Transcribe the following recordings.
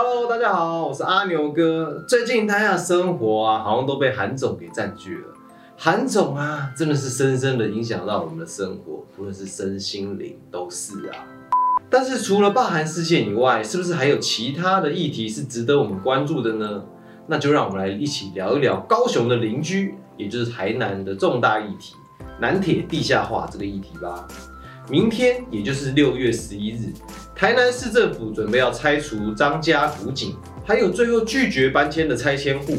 Hello，大家好，我是阿牛哥。最近大家生活啊，好像都被韩总给占据了。韩总啊，真的是深深的影响到我们的生活，不论是身心灵都是啊。但是除了罢韩事件以外，是不是还有其他的议题是值得我们关注的呢？那就让我们来一起聊一聊高雄的邻居，也就是台南的重大议题——南铁地下化这个议题吧。明天，也就是六月十一日，台南市政府准备要拆除张家古井，还有最后拒绝搬迁的拆迁户。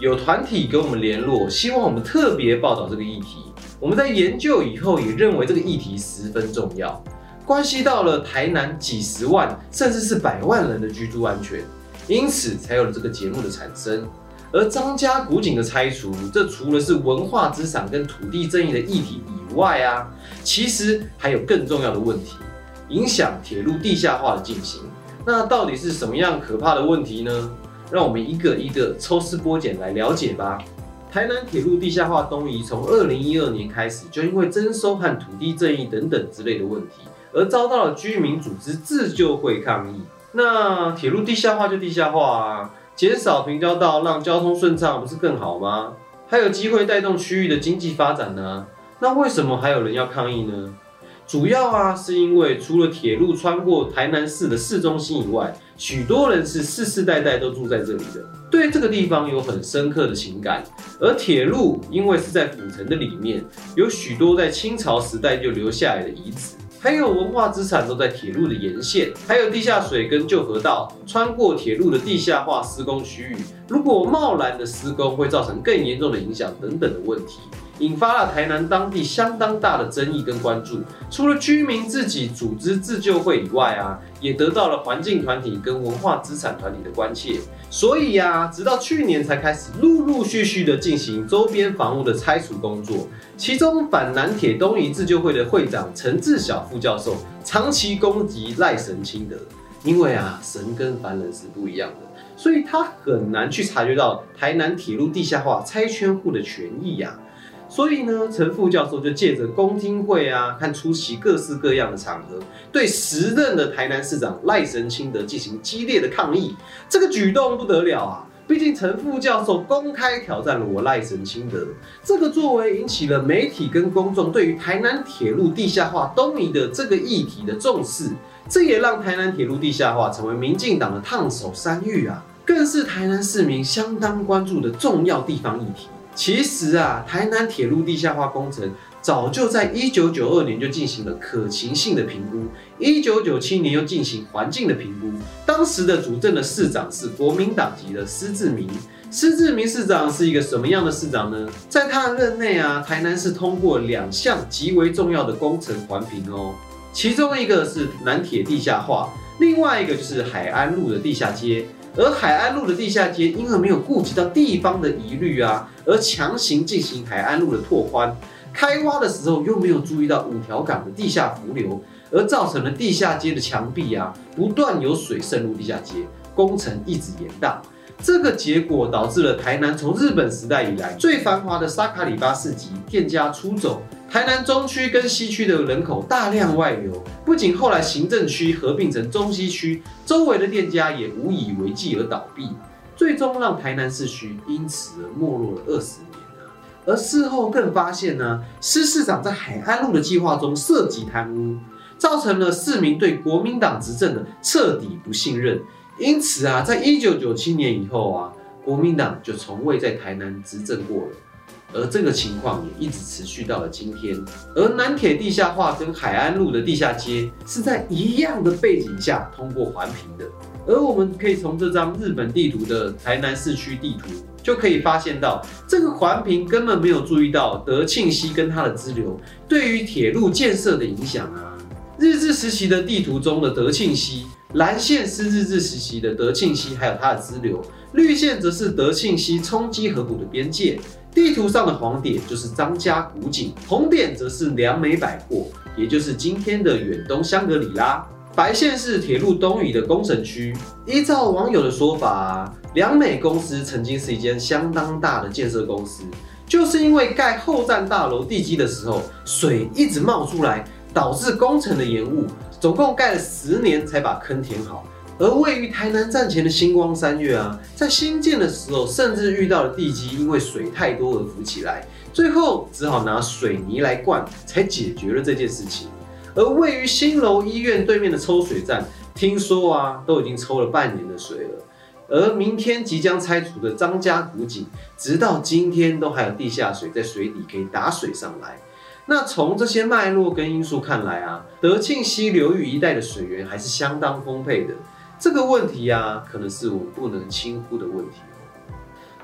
有团体跟我们联络，希望我们特别报道这个议题。我们在研究以后，也认为这个议题十分重要，关系到了台南几十万甚至是百万人的居住安全，因此才有了这个节目的产生。而张家古井的拆除，这除了是文化资产跟土地争议的议题以外啊，其实还有更重要的问题，影响铁路地下化的进行。那到底是什么样可怕的问题呢？让我们一个一个抽丝剥茧来了解吧。台南铁路地下化东移，从二零一二年开始，就因为征收和土地正义等等之类的问题，而遭到了居民组织自救会抗议。那铁路地下化就地下化啊。减少平交道，让交通顺畅，不是更好吗？还有机会带动区域的经济发展呢。那为什么还有人要抗议呢？主要啊，是因为除了铁路穿过台南市的市中心以外，许多人是世世代代都住在这里的，对这个地方有很深刻的情感。而铁路因为是在府城的里面，有许多在清朝时代就留下来的遗址。还有文化资产都在铁路的沿线，还有地下水跟旧河道穿过铁路的地下化施工区域，如果贸然的施工会造成更严重的影响等等的问题，引发了台南当地相当大的争议跟关注。除了居民自己组织自救会以外啊，也得到了环境团体跟文化资产团体的关切。所以呀，直到去年才开始陆陆续续的进行周边房屋的拆除工作。其中反南铁东移自救会的会长陈志晓副教授长期攻击赖神清德，因为啊，神跟凡人是不一样的，所以他很难去察觉到台南铁路地下化拆迁户的权益呀。所以呢，陈副教授就借着公听会啊，和出席各式各样的场合，对时任的台南市长赖神清德进行激烈的抗议。这个举动不得了啊！毕竟陈副教授公开挑战了我赖神清德，这个作为引起了媒体跟公众对于台南铁路地下化东移的这个议题的重视，这也让台南铁路地下化成为民进党的烫手山芋啊，更是台南市民相当关注的重要地方议题。其实啊，台南铁路地下化工程早就在一九九二年就进行了可行性的评估，一九九七年又进行环境的评估。当时的主政的市长是国民党籍的施志明。施志明市长是一个什么样的市长呢？在他的任内啊，台南市通过两项极为重要的工程环评哦，其中一个是南铁地下化，另外一个就是海安路的地下街。而海安路的地下街，因为没有顾及到地方的疑虑啊，而强行进行海安路的拓宽，开挖的时候又没有注意到五条港的地下浮流，而造成了地下街的墙壁啊不断有水渗入地下街，工程一直延宕。这个结果导致了台南从日本时代以来最繁华的沙卡里巴市集店家出走。台南中区跟西区的人口大量外流，不仅后来行政区合并成中西区，周围的店家也无以为继而倒闭，最终让台南市区因此而没落了二十年啊！而事后更发现呢，施市长在海岸路的计划中涉及贪污，造成了市民对国民党执政的彻底不信任。因此啊，在一九九七年以后啊，国民党就从未在台南执政过了。而这个情况也一直持续到了今天。而南铁地下化跟海岸路的地下街是在一样的背景下通过环评的。而我们可以从这张日本地图的台南市区地图就可以发现到，这个环评根本没有注意到德庆溪跟它的支流对于铁路建设的影响啊。日治时期的地图中的德庆溪，蓝线是日治时期的德庆溪还有它的支流，绿线则是德庆溪冲击河谷的边界。地图上的黄点就是张家古井，红点则是良美百货，也就是今天的远东香格里拉。白线是铁路东移的工程区。依照网友的说法，良美公司曾经是一间相当大的建设公司，就是因为盖后站大楼地基的时候，水一直冒出来，导致工程的延误，总共盖了十年才把坑填好。而位于台南站前的星光三月啊，在新建的时候，甚至遇到了地基因为水太多而浮起来，最后只好拿水泥来灌，才解决了这件事情。而位于新楼医院对面的抽水站，听说啊，都已经抽了半年的水了。而明天即将拆除的张家古井，直到今天都还有地下水在水底可以打水上来。那从这些脉络跟因素看来啊，德庆溪流域一带的水源还是相当丰沛的。这个问题啊，可能是我不能轻忽的问题。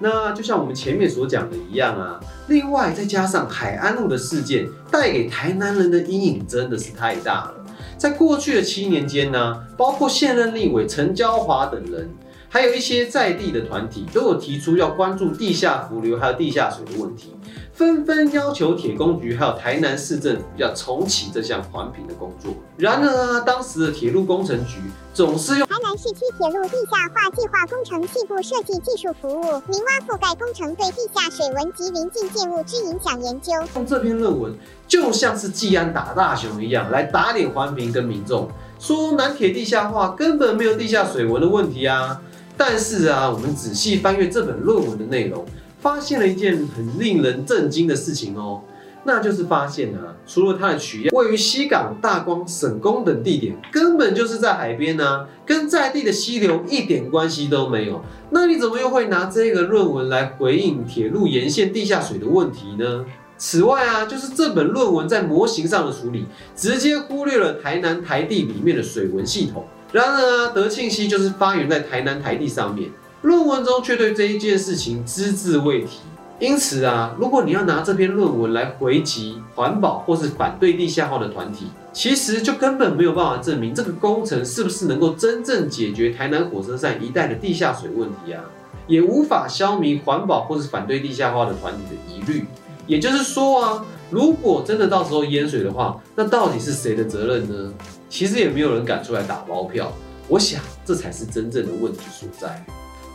那就像我们前面所讲的一样啊，另外再加上海安路的事件带给台南人的阴影真的是太大了。在过去的七年间呢，包括现任立委陈椒华等人。还有一些在地的团体都有提出要关注地下浮流还有地下水的问题，纷纷要求铁工局还有台南市政府要重启这项环评的工作。然而啊，当时的铁路工程局总是用台南市区铁路地下化计划工程细部设计技术服务明挖覆盖工程对地下水文及邻近建物之影响研究，用这篇论文就像是季安打大熊一样来打脸环评跟民众，说南铁地下化根本没有地下水文的问题啊。但是啊，我们仔细翻阅这本论文的内容，发现了一件很令人震惊的事情哦，那就是发现啊，除了它的取样位于西港、大光、省工等地点，根本就是在海边呢，跟在地的溪流一点关系都没有。那你怎么又会拿这个论文来回应铁路沿线地下水的问题呢？此外啊，就是这本论文在模型上的处理，直接忽略了台南台地里面的水文系统。然而啊，德庆溪就是发源在台南台地上面，论文中却对这一件事情只字未提。因此啊，如果你要拿这篇论文来回击环保或是反对地下化的团体，其实就根本没有办法证明这个工程是不是能够真正解决台南火车站一带的地下水问题啊，也无法消弭环保或是反对地下化的团体的疑虑。也就是说啊，如果真的到时候淹水的话，那到底是谁的责任呢？其实也没有人敢出来打包票，我想这才是真正的问题所在。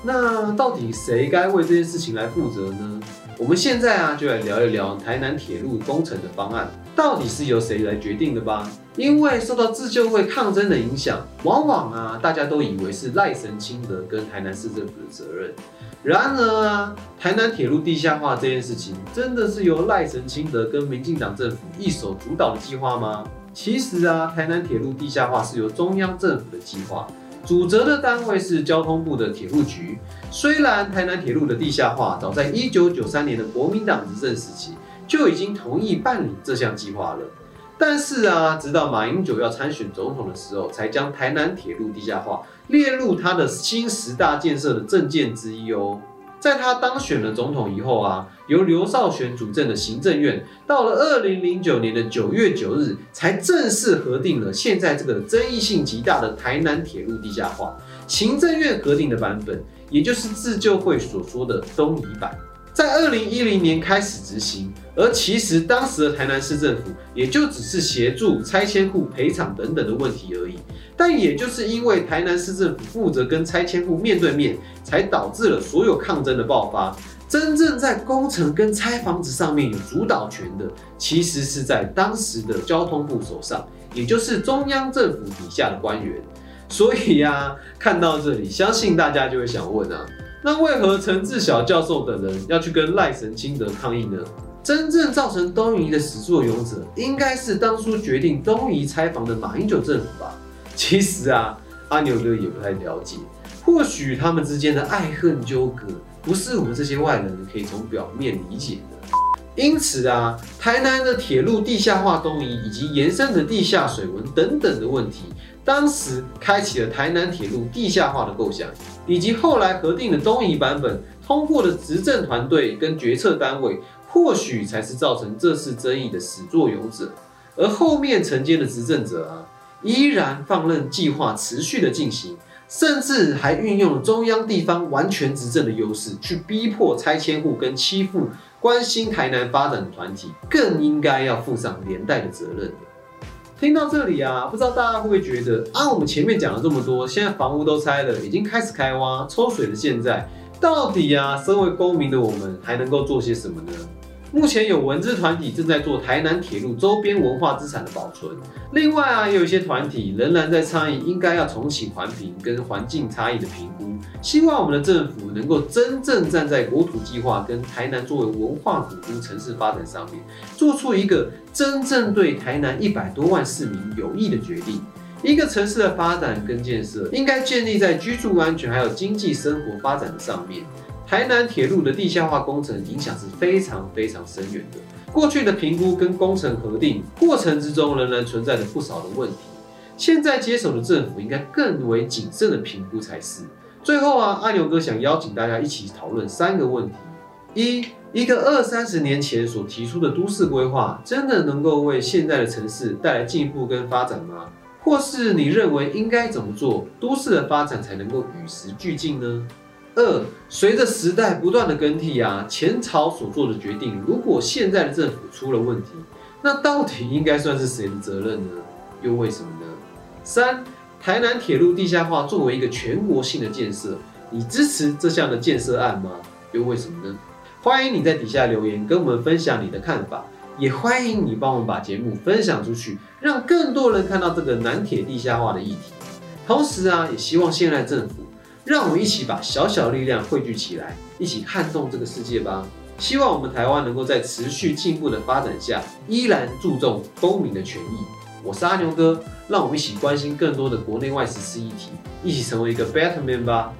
那到底谁该为这件事情来负责呢？我们现在啊就来聊一聊台南铁路工程的方案，到底是由谁来决定的吧？因为受到自救会抗争的影响，往往啊大家都以为是赖神清德跟台南市政府的责任。然而啊，台南铁路地下化这件事情，真的是由赖神清德跟民进党政府一手主导的计划吗？其实啊，台南铁路地下化是由中央政府的计划，主责的单位是交通部的铁路局。虽然台南铁路的地下化早在一九九三年的国民党执政时期就已经同意办理这项计划了，但是啊，直到马英九要参选总统的时候，才将台南铁路地下化列入他的新十大建设的政见之一哦。在他当选了总统以后啊，由刘少玄主政的行政院，到了二零零九年的九月九日，才正式核定了现在这个争议性极大的台南铁路地下化。行政院核定的版本，也就是自救会所说的东移版。在二零一零年开始执行，而其实当时的台南市政府也就只是协助拆迁户赔偿等等的问题而已。但也就是因为台南市政府负责跟拆迁户面对面，才导致了所有抗争的爆发。真正在工程跟拆房子上面有主导权的，其实是在当时的交通部手上，也就是中央政府底下的官员。所以呀，看到这里，相信大家就会想问啊。那为何陈志晓教授等人要去跟赖神清德抗议呢？真正造成东移的始作俑者，应该是当初决定东移拆房的马英九政府吧？其实啊，阿牛哥也不太了解，或许他们之间的爱恨纠葛，不是我们这些外人可以从表面理解的。因此啊，台南的铁路地下化东移，以及延伸的地下水文等等的问题。当时开启了台南铁路地下化的构想，以及后来核定的东移版本通过的执政团队跟决策单位，或许才是造成这次争议的始作俑者。而后面承接的执政者啊，依然放任计划持续的进行，甚至还运用了中央地方完全执政的优势，去逼迫拆迁户跟欺负关心台南发展的团体，更应该要负上连带的责任。听到这里啊，不知道大家会不会觉得啊，我们前面讲了这么多，现在房屋都拆了，已经开始开挖抽水的，现在到底啊，身为公民的我们还能够做些什么呢？目前有文字团体正在做台南铁路周边文化资产的保存。另外啊，有一些团体仍然在倡议应该要重启环评跟环境差异的评估。希望我们的政府能够真正站在国土计划跟台南作为文化古都城市发展上面，做出一个真正对台南一百多万市民有益的决定。一个城市的发展跟建设，应该建立在居住安全还有经济生活发展的上面。台南铁路的地下化工程影响是非常非常深远的。过去的评估跟工程核定过程之中，仍然存在着不少的问题。现在接手的政府应该更为谨慎的评估才是。最后啊，阿牛哥想邀请大家一起讨论三个问题：一，一个二三十年前所提出的都市规划，真的能够为现在的城市带来进步跟发展吗？或是你认为应该怎么做，都市的发展才能够与时俱进呢？二，随着时代不断的更替啊，前朝所做的决定，如果现在的政府出了问题，那到底应该算是谁的责任呢？又为什么呢？三，台南铁路地下化作为一个全国性的建设，你支持这项的建设案吗？又为什么呢？欢迎你在底下留言跟我们分享你的看法，也欢迎你帮我们把节目分享出去，让更多人看到这个南铁地下化的议题。同时啊，也希望现在政府。让我们一起把小小力量汇聚起来，一起撼动这个世界吧！希望我们台湾能够在持续进步的发展下，依然注重公民的权益。我是阿牛哥，让我们一起关心更多的国内外时事议题，一起成为一个 better man 吧！